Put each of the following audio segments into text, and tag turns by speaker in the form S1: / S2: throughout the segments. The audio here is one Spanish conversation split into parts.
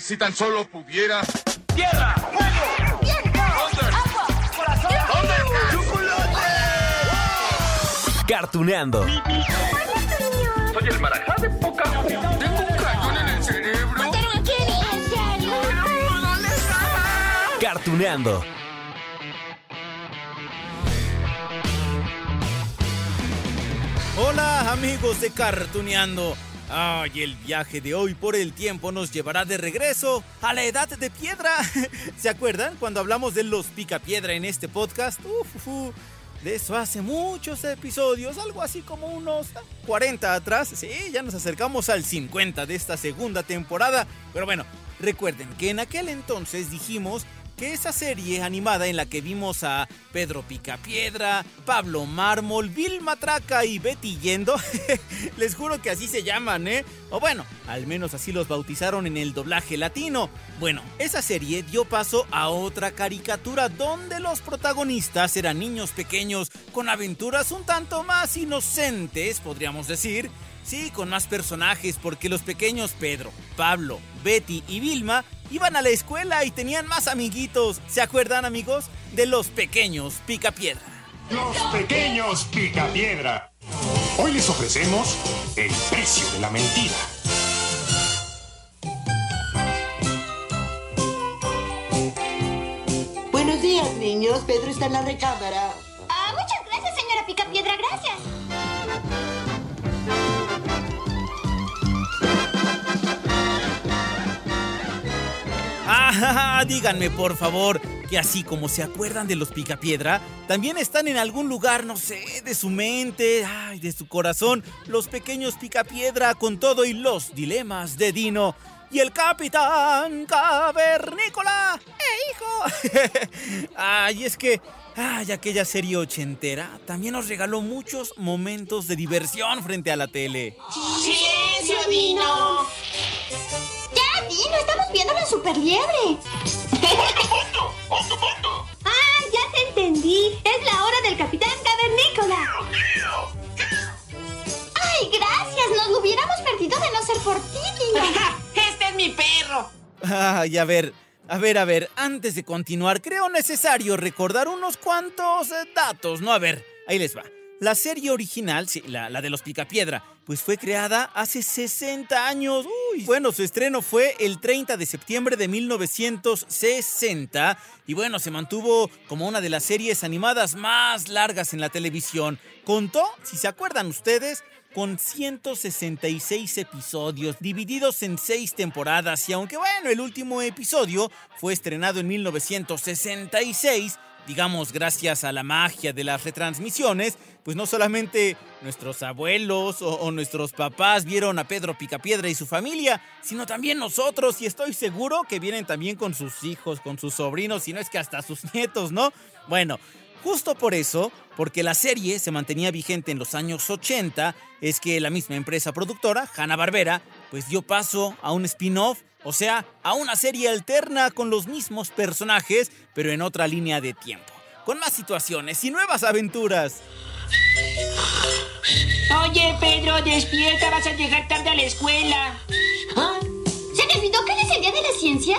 S1: Si tan solo pudiera.
S2: ¡Tierra! ¡Fuego! ¡Viento! ¡Agua! ¡Corazón!
S1: ¡Chocolate!
S3: Cartuneando.
S1: Soy el marajá de poca Tengo un cañón en el cerebro.
S3: Cartuneando.
S4: Hola amigos de Cartuneando. Ay, el viaje de hoy por el tiempo nos llevará de regreso a la edad de piedra. ¿Se acuerdan cuando hablamos de los picapiedra en este podcast? Uf, uf, de eso hace muchos episodios, algo así como unos 40 atrás. Sí, ya nos acercamos al 50 de esta segunda temporada. Pero bueno, recuerden que en aquel entonces dijimos que esa serie animada en la que vimos a Pedro Picapiedra, Pablo Mármol, Vilma Traca y Betty Yendo, les juro que así se llaman, ¿eh? O bueno, al menos así los bautizaron en el doblaje latino. Bueno, esa serie dio paso a otra caricatura donde los protagonistas eran niños pequeños con aventuras un tanto más inocentes, podríamos decir. Sí, con más personajes, porque los pequeños Pedro, Pablo, Betty y Vilma iban a la escuela y tenían más amiguitos. ¿Se acuerdan, amigos? De los pequeños Picapiedra.
S5: Los pequeños Picapiedra. Hoy les ofrecemos el precio de la mentira.
S6: Buenos días, niños. Pedro está en la recámara.
S4: díganme por favor que así como se acuerdan de los Picapiedra, también están en algún lugar, no sé, de su mente, ay, de su corazón, los pequeños Picapiedra con todo y los dilemas de Dino. Y el capitán cavernícola. ¡Eh, hijo! ay, es que Ay, aquella serie ochentera también nos regaló muchos momentos de diversión frente a la tele.
S7: ¡Silencio, Dino! ¡Ya, Dino! ¡Estamos viendo la superliebre! ¡Ah, ya te entendí! ¡Es la hora del Capitán Cavernícola! ¡Ay, gracias! Nos lo hubiéramos perdido de no ser por ti.
S8: ¡Este es mi perro!
S4: Ay, a ver, a ver, a ver, antes de continuar, creo necesario recordar unos cuantos eh, datos, ¿no? A ver, ahí les va. La serie original, sí, la, la, de los Picapiedra, pues fue creada hace 60 años. Uy, bueno, su estreno fue el 30 de septiembre de 1960 y bueno, se mantuvo como una de las series animadas más largas en la televisión. Contó, si se acuerdan ustedes, con 166 episodios divididos en 6 temporadas y aunque bueno, el último episodio fue estrenado en 1966, digamos gracias a la magia de las retransmisiones, pues no solamente nuestros abuelos o, nuestros papás vieron a Pedro Picapiedra y su familia, sino también nosotros y estoy seguro que vienen también con sus hijos, con sus sobrinos, si no es que hasta sus nietos, ¿no? Bueno, Justo por eso, porque la serie se mantenía vigente en los años 80, es que la misma empresa productora, Hanna-Barbera, pues dio paso a un spin-off, o sea, a una serie alterna con los mismos personajes, pero en otra línea de tiempo, con más situaciones y nuevas aventuras.
S8: Oye, Pedro, despierta, vas a llegar tarde a la escuela.
S7: ¿Ah? ¿Se te olvidó que es el día de la ciencia?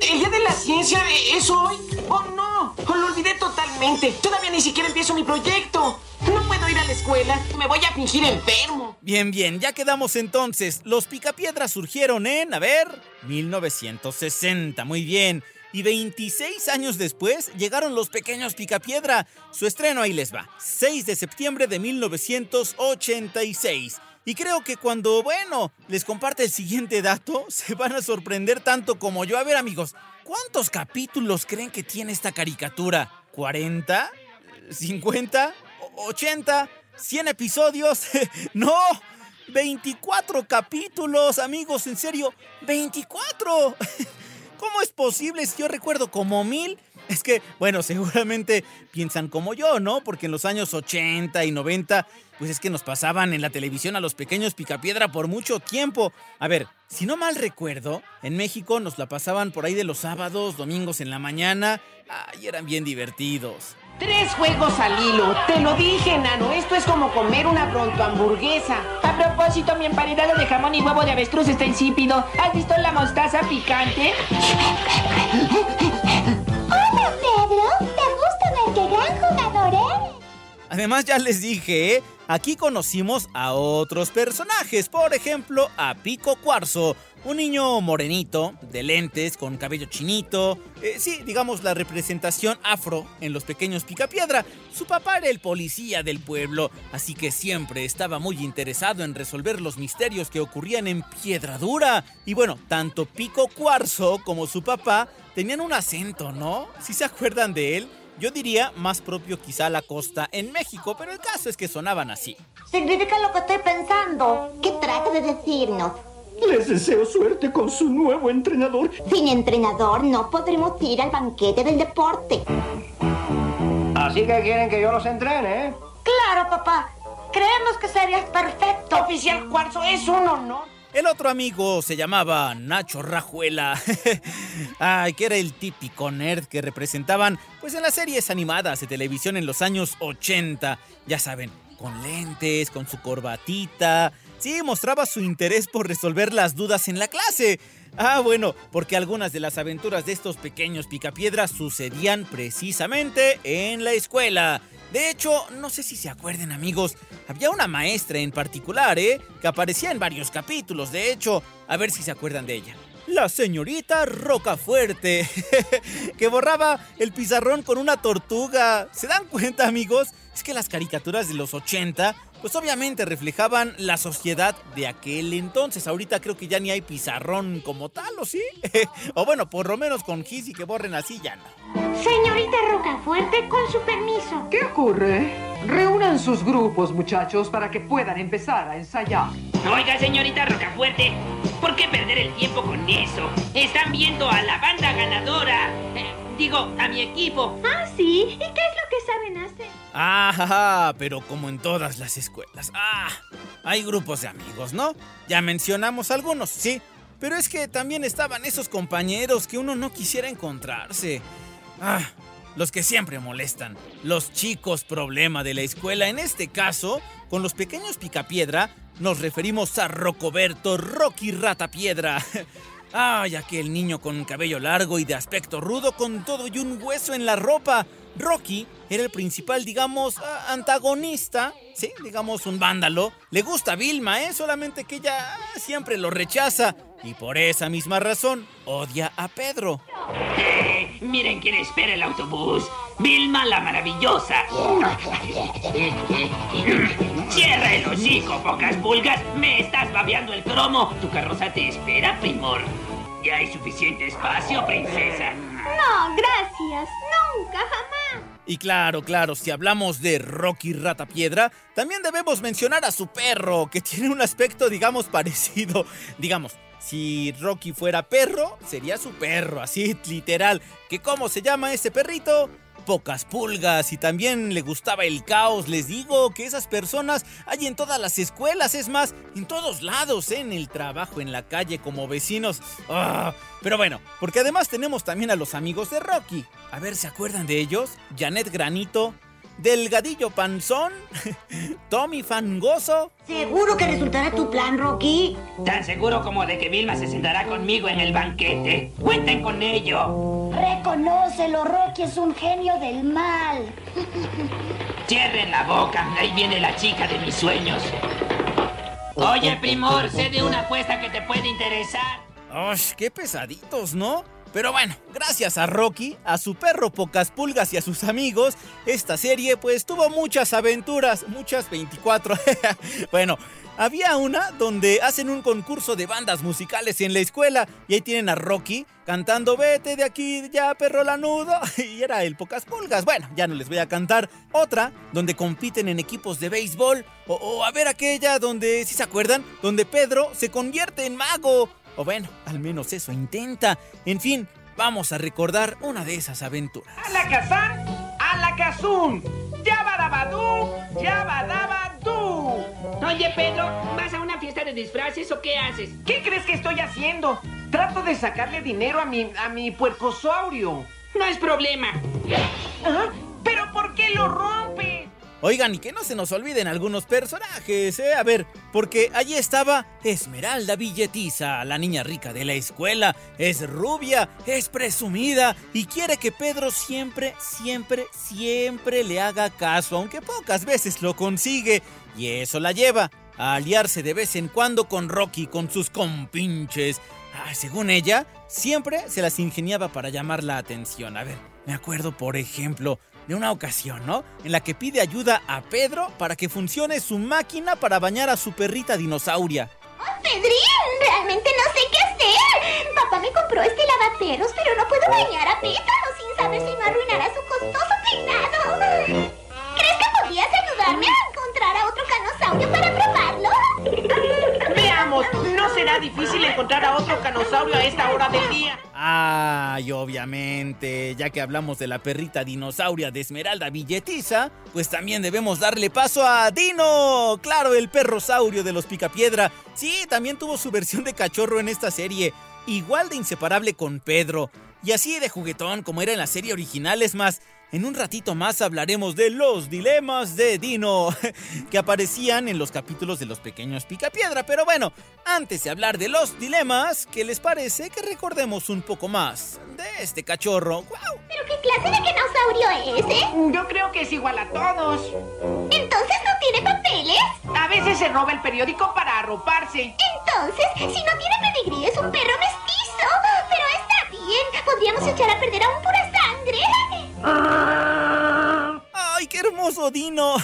S8: ¿El día de la ciencia es hoy? ¡Oh, no! Lo olvidé totalmente. Todavía ni siquiera empiezo mi proyecto. No puedo ir a la escuela. Me voy a fingir enfermo.
S4: Bien, bien, ya quedamos entonces. Los picapiedras surgieron en, a ver, 1960. Muy bien. Y 26 años después llegaron los pequeños Picapiedra. Su estreno ahí les va. 6 de septiembre de 1986. Y creo que cuando, bueno, les comparte el siguiente dato, se van a sorprender tanto como yo. A ver, amigos, ¿cuántos capítulos creen que tiene esta caricatura? ¿40? ¿50? ¿80? ¿100 episodios? ¡No! 24 capítulos, amigos, en serio, 24. ¿Cómo es posible si yo recuerdo como mil? Es que, bueno, seguramente piensan como yo, ¿no? Porque en los años 80 y 90, pues es que nos pasaban en la televisión a los pequeños Picapiedra por mucho tiempo. A ver, si no mal recuerdo, en México nos la pasaban por ahí de los sábados, domingos en la mañana. Ay, eran bien divertidos.
S8: Tres juegos al hilo. Te lo dije, nano. Esto es como comer una pronto hamburguesa. A propósito, mi emparedado de jamón y huevo de avestruz está insípido. ¿Has visto la mostaza picante?
S7: Hola, Pedro. ¿Te gusta ver qué gran jugador eres?
S4: Además, ya les dije, ¿eh? Aquí conocimos a otros personajes. Por ejemplo, a Pico Cuarzo, un niño morenito, de lentes, con cabello chinito. Eh, sí, digamos la representación afro en los pequeños Picapiedra. Su papá era el policía del pueblo, así que siempre estaba muy interesado en resolver los misterios que ocurrían en Piedra Dura. Y bueno, tanto Pico Cuarzo como su papá tenían un acento, ¿no? Si se acuerdan de él. Yo diría más propio quizá a la costa en México, pero el caso es que sonaban así.
S7: Significa lo que estoy pensando. ¿Qué trata de decirnos?
S3: Les deseo suerte con su nuevo entrenador.
S7: Sin entrenador no podremos ir al banquete del deporte.
S9: Así que quieren que yo los entrene, ¿eh?
S7: Claro, papá. Creemos que serías perfecto.
S8: Oficial Cuarzo, es un honor.
S4: El otro amigo se llamaba Nacho Rajuela. Ay, que era el típico nerd que representaban pues en las series animadas de televisión en los años 80. Ya saben, con lentes, con su corbatita. Sí, mostraba su interés por resolver las dudas en la clase. Ah, bueno, porque algunas de las aventuras de estos pequeños picapiedras sucedían precisamente en la escuela. De hecho, no sé si se acuerden amigos, había una maestra en particular, ¿eh? Que aparecía en varios capítulos, de hecho, a ver si se acuerdan de ella. La señorita Rocafuerte, que borraba el pizarrón con una tortuga. ¿Se dan cuenta amigos? Es que las caricaturas de los 80 pues obviamente reflejaban la sociedad de aquel entonces. Ahorita creo que ya ni hay pizarrón como tal, ¿o sí? o bueno, por lo menos con Gis y que borren así ya no.
S7: Señorita Rocafuerte, con su permiso.
S10: ¿Qué ocurre? Reúnan sus grupos, muchachos, para que puedan empezar a ensayar.
S11: Oiga, señorita Rocafuerte, ¿por qué perder el tiempo con eso? Están viendo a la banda ganadora. Digo, a mi equipo.
S7: Ah, sí. ¿Y qué es lo que saben hacer?
S4: Ah, pero como en todas las escuelas. Ah, hay grupos de amigos, ¿no? Ya mencionamos algunos, sí. Pero es que también estaban esos compañeros que uno no quisiera encontrarse. Ah, los que siempre molestan. Los chicos problema de la escuela. En este caso, con los pequeños picapiedra, nos referimos a Rocoberto Rocky Rata Piedra. Ay, aquel niño con cabello largo y de aspecto rudo con todo y un hueso en la ropa. Rocky era el principal, digamos, antagonista, sí, digamos un vándalo. Le gusta a Vilma, ¿eh? Solamente que ella siempre lo rechaza. Y por esa misma razón, odia a Pedro.
S11: Eh, miren quién espera el autobús. Vilma la maravillosa. Cierra el hocico, pocas pulgas. Me estás babeando el cromo. Tu carroza te espera, primor. Ya hay suficiente espacio, princesa.
S7: No, gracias. Nunca, jamás.
S4: Y claro, claro, si hablamos de Rocky Rata Piedra, también debemos mencionar a su perro, que tiene un aspecto, digamos, parecido. Digamos, si Rocky fuera perro, sería su perro, así literal. ¿Que cómo se llama ese perrito? Pocas pulgas y también le gustaba el caos. Les digo que esas personas hay en todas las escuelas, es más, en todos lados, ¿eh? en el trabajo, en la calle, como vecinos. Ah, pero bueno, porque además tenemos también a los amigos de Rocky. A ver, ¿se acuerdan de ellos? Janet Granito, Delgadillo Panzón, Tommy Fangoso.
S7: ¿Seguro que resultará tu plan, Rocky?
S11: Tan seguro como de que Vilma se sentará conmigo en el banquete. Cuenten con ello.
S7: Reconócelo, Rocky es un genio del mal.
S11: Cierren la boca, ahí viene la chica de mis sueños. Oye, primor, sé de una apuesta que te puede interesar.
S4: ¡Ay, qué pesaditos, ¿no? Pero bueno, gracias a Rocky, a su perro Pocas Pulgas y a sus amigos, esta serie pues tuvo muchas aventuras, muchas 24. bueno, había una donde hacen un concurso de bandas musicales en la escuela y ahí tienen a Rocky cantando Vete de aquí ya, perro lanudo. Y era el Pocas Pulgas. Bueno, ya no les voy a cantar. Otra donde compiten en equipos de béisbol. O, o a ver aquella donde, si se acuerdan, donde Pedro se convierte en mago. O bueno, al menos eso intenta. En fin, vamos a recordar una de esas aventuras.
S8: ¡A la Kazán! ¡A la Kazún! ¡Yabadabadú! ¡Yabadabadú!
S11: Oye, Pedro, ¿vas a una fiesta de disfraces o qué haces?
S8: ¿Qué crees que estoy haciendo? Trato de sacarle dinero a mi, a mi puercosaurio.
S11: No es problema.
S8: ¿Ah? ¿Pero por qué lo rompes?
S4: Oigan, y que no se nos olviden algunos personajes, ¿eh? A ver, porque allí estaba Esmeralda Billetiza, la niña rica de la escuela. Es rubia, es presumida y quiere que Pedro siempre, siempre, siempre le haga caso, aunque pocas veces lo consigue. Y eso la lleva a aliarse de vez en cuando con Rocky, con sus compinches. Ah, según ella, siempre se las ingeniaba para llamar la atención. A ver, me acuerdo, por ejemplo, de una ocasión, ¿no? En la que pide ayuda a Pedro para que funcione su máquina para bañar a su perrita dinosauria.
S7: ¡Oh, Pedrín! Realmente no sé qué hacer. Papá me compró este lavateros, pero no puedo bañar a Pétalo sin saber si no arruinará su costoso peinado. ¿Crees que podrías ayudarme a encontrar a otro canosaurio para probarlo?
S8: Veamos, no será difícil encontrar a otro canosaurio a esta hora del día.
S4: Ay, obviamente, ya que hablamos de la perrita dinosauria de Esmeralda Billetiza, pues también debemos darle paso a Dino. Claro, el perrosaurio de los Picapiedra. Sí, también tuvo su versión de cachorro en esta serie, igual de inseparable con Pedro. Y así de juguetón como era en la serie original, es más, en un ratito más hablaremos de los dilemas de Dino, que aparecían en los capítulos de los pequeños Picapiedra. Pero bueno, antes de hablar de los dilemas, ¿qué les parece que recordemos un poco más de este cachorro? ¡Guau!
S7: ¿Pero qué clase de dinosaurio es, eh?
S8: Yo creo que es igual a todos.
S7: ¿Entonces no tiene papeles?
S8: A veces se roba el periódico para arroparse.
S7: Entonces, si no tiene pedigrí, es un perro mestizo. Pero está bien, podríamos echar a perder aún pura sangre.
S4: ¡Ay, qué hermoso Dino!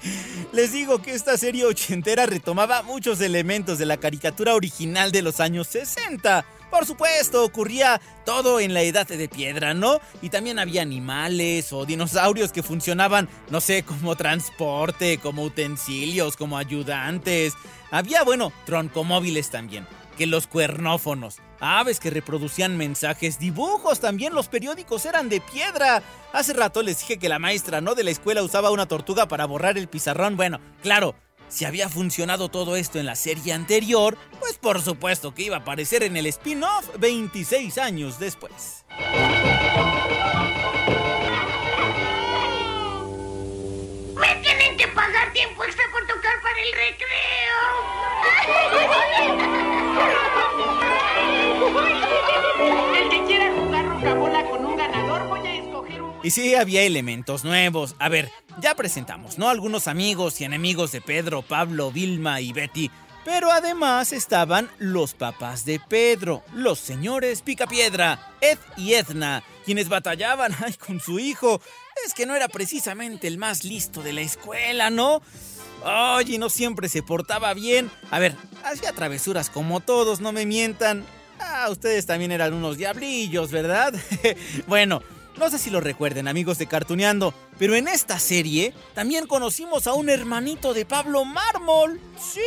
S4: Les digo que esta serie ochentera retomaba muchos elementos de la caricatura original de los años 60. Por supuesto, ocurría todo en la edad de piedra, ¿no? Y también había animales o dinosaurios que funcionaban, no sé, como transporte, como utensilios, como ayudantes. Había, bueno, troncomóviles también, los cuernófonos, aves que reproducían mensajes, dibujos también, los periódicos eran de piedra. Hace rato les dije que la maestra, ¿no? De la escuela usaba una tortuga para borrar el pizarrón. Bueno, claro, si había funcionado todo esto en la serie anterior, pues por supuesto que iba a aparecer en el spin-off 26 años después.
S2: ¡Me tienen que pagar tiempo extra por tocar para el recreo!
S4: Y sí, había elementos nuevos. A ver, ya presentamos, ¿no? Algunos amigos y enemigos de Pedro, Pablo, Vilma y Betty. Pero además estaban los papás de Pedro, los señores Picapiedra, Ed y Edna, quienes batallaban con su hijo. Es que no era precisamente el más listo de la escuela, ¿no? Oye, no siempre se portaba bien. A ver, hacía travesuras como todos, no me mientan. Ah, ustedes también eran unos diablillos, ¿verdad? bueno, no sé si lo recuerden, amigos de Cartuneando, pero en esta serie también conocimos a un hermanito de Pablo Mármol. Sí,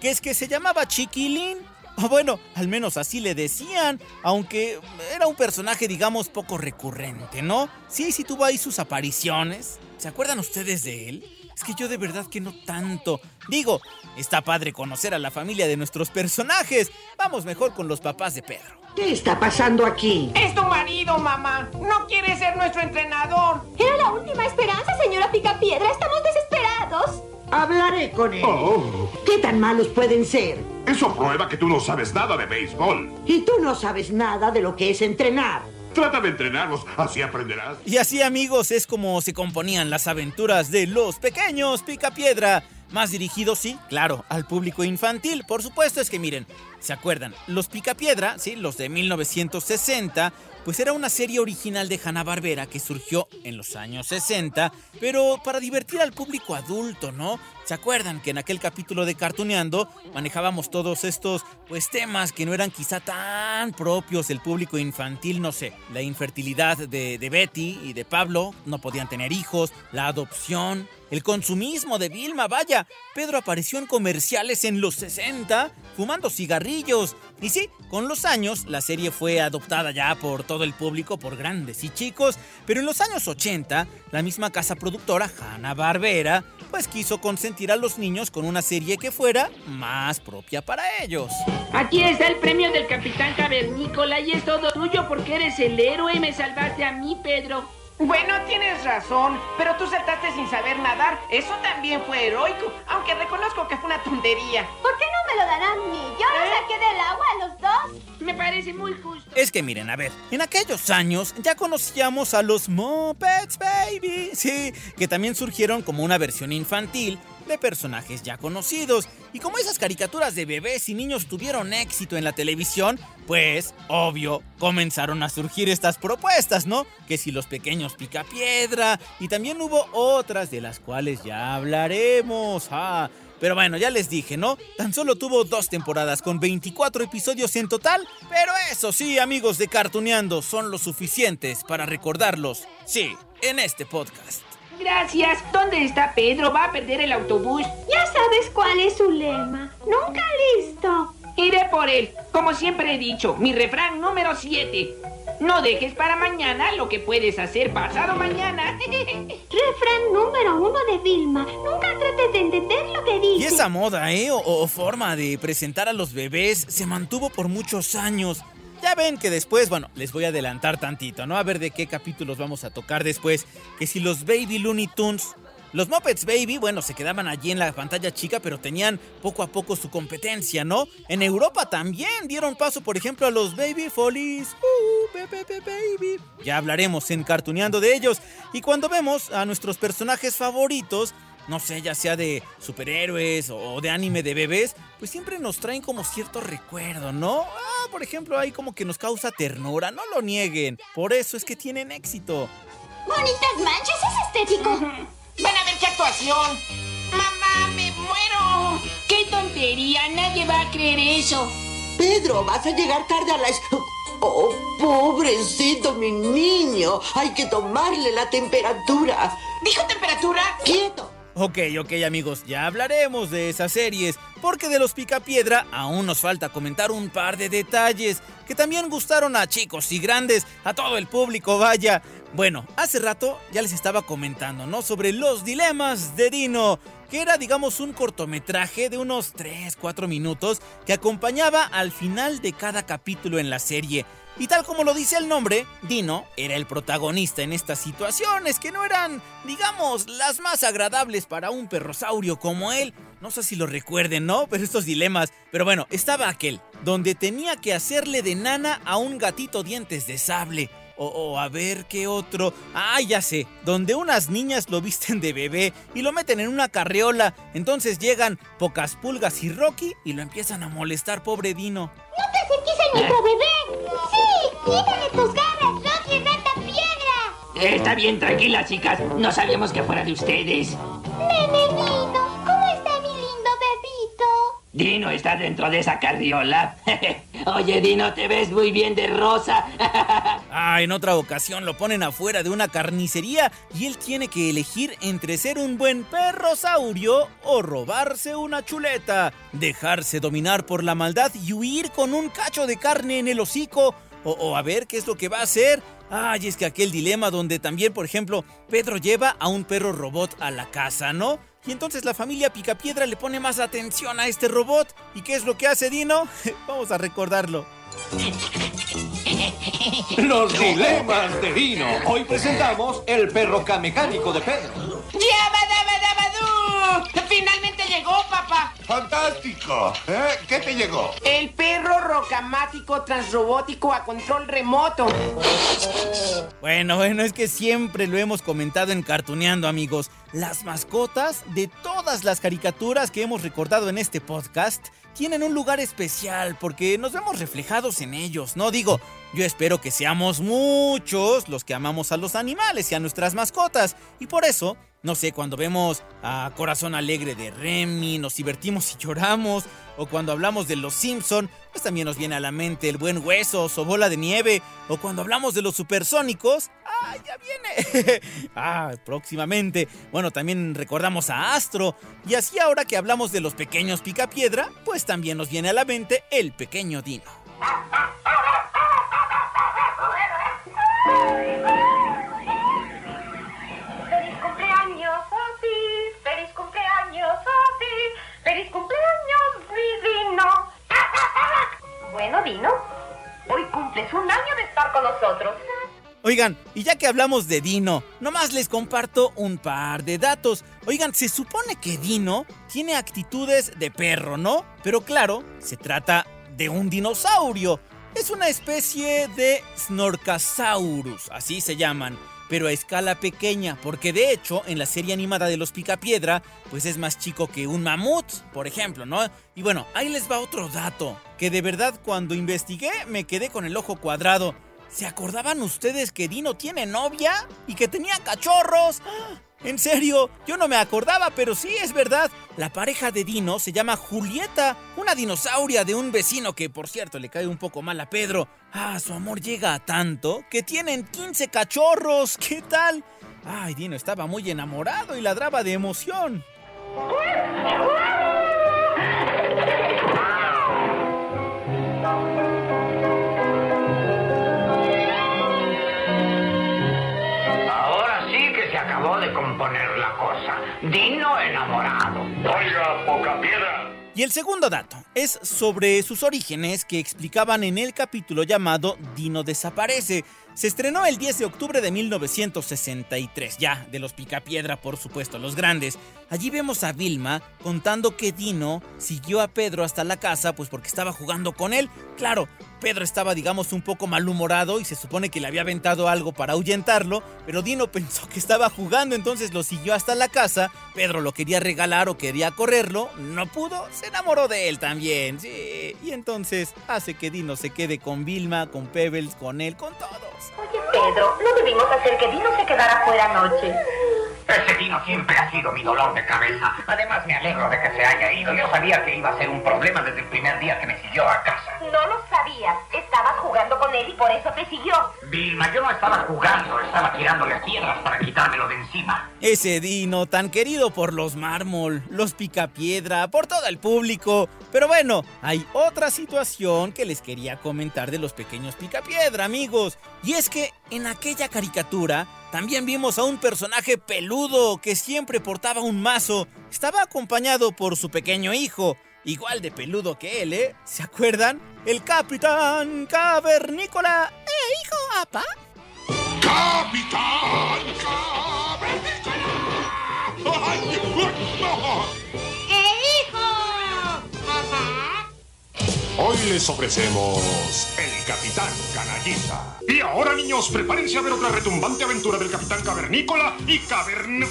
S4: que es que se llamaba Chiquilín. O bueno, al menos así le decían, aunque era un personaje, digamos, poco recurrente, ¿no? Sí, sí tuvo ahí sus apariciones. ¿Se acuerdan ustedes de él? Es que yo de verdad que no tanto. Digo, está padre conocer a la familia de nuestros personajes. Vamos mejor con los papás de Pedro.
S6: ¿Qué está pasando aquí?
S8: Es tu marido, mamá. No quiere ser nuestro entrenador.
S7: Era la última esperanza, señora Picapiedra. Estamos desesperados.
S6: Hablaré con él.
S5: Oh.
S6: ¿Qué tan malos pueden ser?
S5: Eso prueba que tú no sabes nada de béisbol.
S6: Y tú no sabes nada de lo que es entrenar.
S5: Trata de entrenarlos, así aprenderás.
S4: Y así, amigos, es como se componían las aventuras de los pequeños Picapiedra. Más dirigidos, sí, claro, al público infantil. Por supuesto, es que miren, ¿Se acuerdan? Los Picapiedra, sí, los de 1960, pues era una serie original de Hanna-Barbera que surgió en los años 60, pero para divertir al público adulto, ¿no? ¿Se acuerdan que en aquel capítulo de Cartuneando manejábamos todos estos pues temas que no eran quizá tan propios del público infantil, no sé, la infertilidad de, Betty y de Pablo, no podían tener hijos, la adopción, el consumismo de Vilma, vaya, Pedro apareció en comerciales en los 60 fumando cigarrillos. Y sí, con los años la serie fue adoptada ya por todo el público, por grandes y chicos, pero en los años 80 la misma casa productora, Hanna-Barbera, pues quiso consentir a los niños con una serie que fuera más propia para ellos.
S11: Aquí está el premio del Capitán Cavernícola y es todo tuyo porque eres el héroe y me salvaste a mí, Pedro.
S8: Bueno, tienes razón, pero tú saltaste sin saber nadar. Eso también fue heroico, aunque reconozco que fue una tontería.
S7: ¿Por qué no me lo dan a mí? Yo lo saqué del agua a los dos.
S11: Me parece muy justo.
S4: Es que miren, a ver, en aquellos años ya conocíamos a los Muppets Baby, sí, que también surgieron como una versión infantil de personajes ya conocidos. Y como esas caricaturas de bebés y niños tuvieron éxito en la televisión, pues, obvio, comenzaron a surgir estas propuestas, ¿no? Que si los pequeños picapiedra, y también hubo otras de las cuales ya hablaremos. Ah, pero bueno, ya les dije, ¿no? Tan solo tuvo dos temporadas con 24 episodios en total. Pero eso sí, amigos de Cartuneando, son lo suficientes para recordarlos. Sí, en este podcast.
S11: Gracias. ¿Dónde está Pedro? Va a perder el autobús.
S7: Ya sabes cuál es su lema. Nunca listo.
S11: Iré por él. Como siempre he dicho, mi refrán número 7. No dejes para mañana lo que puedes hacer pasado mañana.
S7: Refrán número uno de Vilma. Nunca trates de entender lo que dice.
S4: Y esa moda, ¿eh? O, o forma de presentar a los bebés se mantuvo por muchos años. Ya ven que después, bueno, les voy a adelantar tantito, ¿no? A ver de qué capítulos vamos a tocar después. Que si los Baby Looney Tunes los Muppets Baby, bueno, se quedaban allí en la pantalla chica, pero tenían poco a poco su competencia, ¿no? En Europa también dieron paso, por ejemplo, a los Baby Follies. Uh, baby, baby. Ya hablaremos en Cartuneando de ellos. Y cuando vemos a nuestros personajes favoritos, no sé, ya sea de superhéroes o de anime de bebés, pues siempre nos traen como cierto recuerdo, ¿no? Ah, por ejemplo, ahí como que nos causa ternura, no lo nieguen. Por eso es que tienen éxito.
S7: Bonitas manchas, es estético.
S8: ¡Van a ver qué actuación! ¡Mamá, me muero!
S11: ¡Qué tontería! Nadie va a creer eso.
S6: Pedro, vas a llegar tarde a la... Oh, pobrecito mi niño. Hay que tomarle la temperatura.
S8: ¿Dijo temperatura?
S6: ¡Quieto!
S4: Ok, ok amigos, ya hablaremos de esas series, porque de los Picapiedra aún nos falta comentar un par de detalles que también gustaron a chicos y grandes, a todo el público, vaya. Bueno, hace rato ya les estaba comentando, ¿no? Sobre los dilemas de Dino, que era, digamos, un cortometraje de unos 3, 4 minutos que acompañaba al final de cada capítulo en la serie. Y tal como lo dice el nombre, Dino era el protagonista en estas situaciones que no eran, digamos, las más agradables para un perrosaurio como él. No sé si lo recuerden, ¿no? Pero estos dilemas. Pero bueno, estaba aquel, donde tenía que hacerle de nana a un gatito dientes de sable. O, a ver qué otro. Ah, ya sé. Donde unas niñas lo visten de bebé y lo meten en una carriola. Entonces llegan Pocas Pulgas y Rocky y lo empiezan a molestar, pobre Dino.
S7: ¡No te acerques a nuestro bebé! ¡Sí! ¡Quítale tus garras, Rocky Rata Piedra!
S11: Está bien, tranquila, chicas. No sabíamos que fuera de ustedes.
S7: Nene Dino, ¿cómo está mi lindo bebito?
S11: Dino está dentro de esa carriola. Oye, Dino, te ves muy bien de rosa.
S4: ah, en otra ocasión lo ponen afuera de una carnicería y él tiene que elegir entre ser un buen perrosaurio o robarse una chuleta, dejarse dominar por la maldad y huir con un cacho de carne en el hocico. O, o a ver qué es lo que va a hacer. Ay, es que aquel dilema donde también, por ejemplo, Pedro lleva a un perro robot a la casa, ¿no? Y entonces la familia Picapiedra le pone más atención a este robot. ¿Y qué es lo que hace Dino? Vamos a recordarlo.
S12: Los dilemas de Dino. Hoy presentamos el perro mecánico de Pedro.
S8: ¡Yabadabadabadú!
S5: ¡Fantástico! ¿Eh? ¿Qué te llegó?
S8: El perro rocamático transrobótico a control remoto.
S4: Bueno, bueno, es que siempre lo hemos comentado en Cartuneando, amigos. las mascotas de todas las caricaturas que hemos recordado en este podcast tienen un lugar especial porque nos vemos reflejados en ellos, ¿no? Digo, yo espero que seamos muchos los que amamos a los animales y a nuestras mascotas y por eso no sé, cuando vemos a Corazón Alegre de Remy, nos divertimos y lloramos. O cuando hablamos de los Simpson, pues también nos viene a la mente el buen hueso o bola de nieve. O cuando hablamos de los supersónicos, ¡ah, ya viene! ah, próximamente. Bueno, también recordamos a Astro. Y así ahora que hablamos de los pequeños picapiedra, pues también nos viene a la mente el pequeño Dino.
S7: Hoy cumples un año de estar con nosotros.
S4: Oigan, y ya que hablamos de Dino, nomás les comparto un par de datos. Oigan, se supone que Dino tiene actitudes de perro, ¿no? Pero claro, se trata de un dinosaurio. Es una especie de Snorkasaurus, así se llaman pero a escala pequeña, porque de hecho en la serie animada de los Picapiedra, pues es más chico que un mamut, por ejemplo, ¿no? Y bueno, ahí les va otro dato, que de verdad cuando investigué me quedé con el ojo cuadrado. ¿Se acordaban ustedes que Dino tiene novia y que tenía cachorros? ¡Ah! En serio, yo no me acordaba, pero sí es verdad. La pareja de Dino se llama Julieta, una dinosauria de un vecino que, por cierto, le cae un poco mal a Pedro. Ah, su amor llega a tanto que tienen 15 cachorros. ¿Qué tal? Ay, Dino estaba muy enamorado y ladraba de emoción.
S1: Dino enamorado.
S5: Oiga, poca piedra.
S4: Y el segundo dato es sobre sus orígenes que explicaban en el capítulo llamado Dino desaparece. Se estrenó el 10 de octubre de 1963, ya, de los Picapiedra, por supuesto, los grandes. Allí vemos a Vilma contando que Dino siguió a Pedro hasta la casa, pues porque estaba jugando con él. Claro, Pedro estaba, digamos, un poco malhumorado y se supone que le había aventado algo para ahuyentarlo, pero Dino pensó que estaba jugando, entonces lo siguió hasta la casa. Pedro lo quería regalar o quería correrlo, no pudo, se enamoró de él también, sí. Y entonces hace que Dino se quede con Vilma, con Pebbles, con él, con todos.
S7: Oye, Pedro, no debimos hacer que Dino se quedara fuera anoche.
S1: Ese Dino siempre ha sido mi dolor de cabeza. Además, me alegro de que se haya ido. Yo sabía que iba a ser un problema desde el primer día que me siguió a casa.
S7: No lo sabías. Estabas jugando con él y por eso te siguió.
S1: Vilma, yo no estaba jugando. Estaba tirándole piedras para quitármelo de encima.
S4: Ese Dino tan querido por los mármol, los picapiedra, por todo el público. Pero bueno, hay otra situación que les quería comentar de los pequeños picapiedra, amigos. Y es que en aquella caricatura también vimos a un personaje peludo que siempre portaba un mazo. Estaba acompañado por su pequeño hijo, igual de peludo que él, ¿eh? ¿Se acuerdan? El Capitán Cavernícola. ¡Eh, hijo, apa!
S5: ¡Capitán Cavernícola! Hoy les ofrecemos el Capitán Canallita. Y ahora, niños, prepárense a ver otra retumbante aventura del Capitán Cavernícola y Cavern...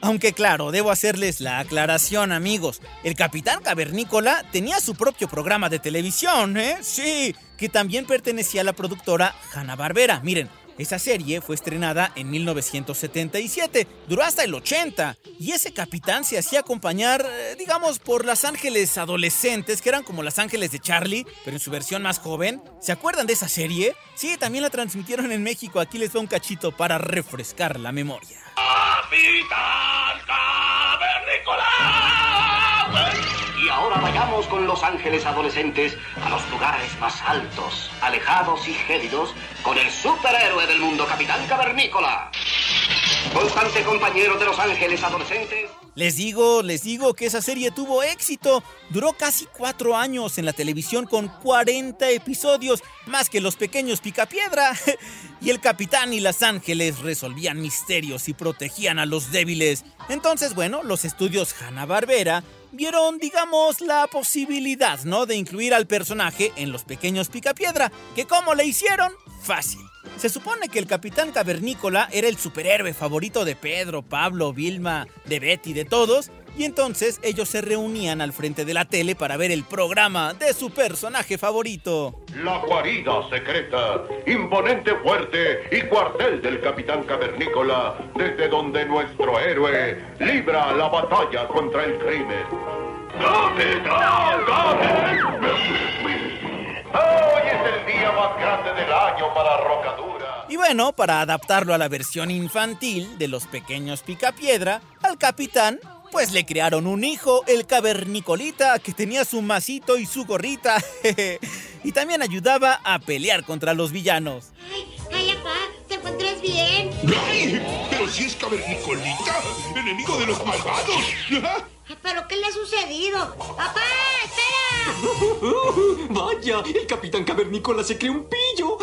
S4: Aunque claro, debo hacerles la aclaración, amigos. El Capitán Cavernícola tenía su propio programa de televisión, ¿eh? Sí, que también pertenecía a la productora Hanna-Barbera. Miren, esa serie fue estrenada en 1977, duró hasta el 80, y ese capitán se hacía acompañar, eh, digamos, por las ángeles adolescentes, que eran como las ángeles de Charlie, pero en su versión más joven. ¿Se acuerdan de esa serie? Sí, también la transmitieron en México, aquí les va un cachito para refrescar la memoria.
S1: ¡Capitán!
S9: Vayamos con los ángeles adolescentes a los lugares más altos, alejados y gélidos con el superhéroe del mundo, Capitán Cavernícola. Constante compañero de los ángeles adolescentes.
S4: Les digo, les digo que esa serie tuvo éxito. Duró casi cuatro años en la televisión con 40 episodios, más que los pequeños Picapiedra. Y el capitán y las ángeles resolvían misterios y protegían a los débiles. Entonces, bueno, los estudios Hanna-Barbera vieron, digamos, la posibilidad, ¿no? De incluir al personaje en los pequeños Picapiedra. ¿Que cómo le hicieron? Fácil. Se supone que el Capitán Cavernícola era el superhéroe favorito de Pedro, Pablo, Vilma, de Betty, de todos, y entonces ellos se reunían al frente de la tele para ver el programa de su personaje favorito.
S13: La guarida secreta, imponente fuerte y cuartel del Capitán Cavernícola, desde donde nuestro héroe libra la batalla contra el crimen. ¡Capitán Hoy es el día más grande del año para Rocadura.
S4: Y bueno, para adaptarlo a la versión infantil de los pequeños Picapiedra, al capitán pues le crearon un hijo, el cavernicolita, que tenía su masito y su gorrita. y también ayudaba a pelear contra los villanos.
S14: Ay, ay, papá, ¿te encuentras bien?
S13: ¡Ay! Pero si es cavernicolita, enemigo de los malvados.
S14: ¿Pero qué le ha sucedido? ¡Papá, espera!
S3: Vaya, el capitán cavernícola se creó un pillo.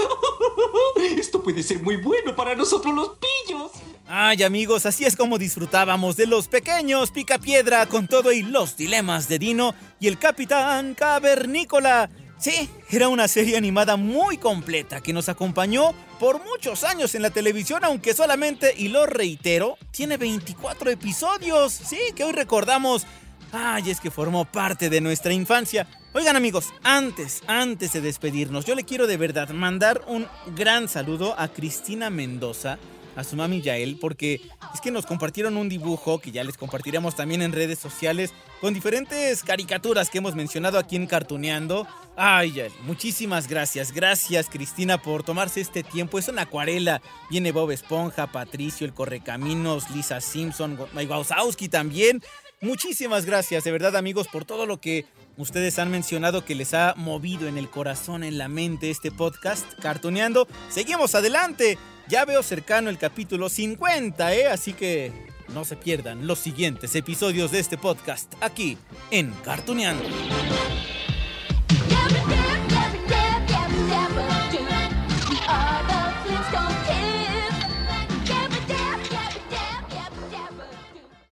S3: Esto puede ser muy bueno para nosotros los pillos.
S4: Ay amigos, así es como disfrutábamos de los pequeños Picapiedra con todo y los dilemas de Dino y el Capitán Cavernícola. Sí, era una serie animada muy completa que nos acompañó por muchos años en la televisión, aunque solamente, y lo reitero, tiene 24 episodios. Sí, que hoy recordamos. Ay, es que formó parte de nuestra infancia. Oigan amigos, antes, antes de despedirnos, yo le quiero de verdad mandar un gran saludo a Cristina Mendoza a su mami Yael porque es que nos compartieron un dibujo que ya les compartiremos también en redes sociales con diferentes caricaturas que hemos mencionado aquí en Cartuneando. Ay, Yael, muchísimas gracias. Gracias Cristina por tomarse este tiempo. Es una acuarela. Viene Bob Esponja, Patricio, el Correcaminos, Lisa Simpson, Wazowski también. Muchísimas gracias, de verdad amigos, por todo lo que ustedes han mencionado que les ha movido en el corazón, en la mente este podcast, Cartuneando. Seguimos adelante. Ya veo cercano el capítulo 50, ¿eh? Así que no se pierdan los siguientes episodios de este podcast aquí en Cartuneando.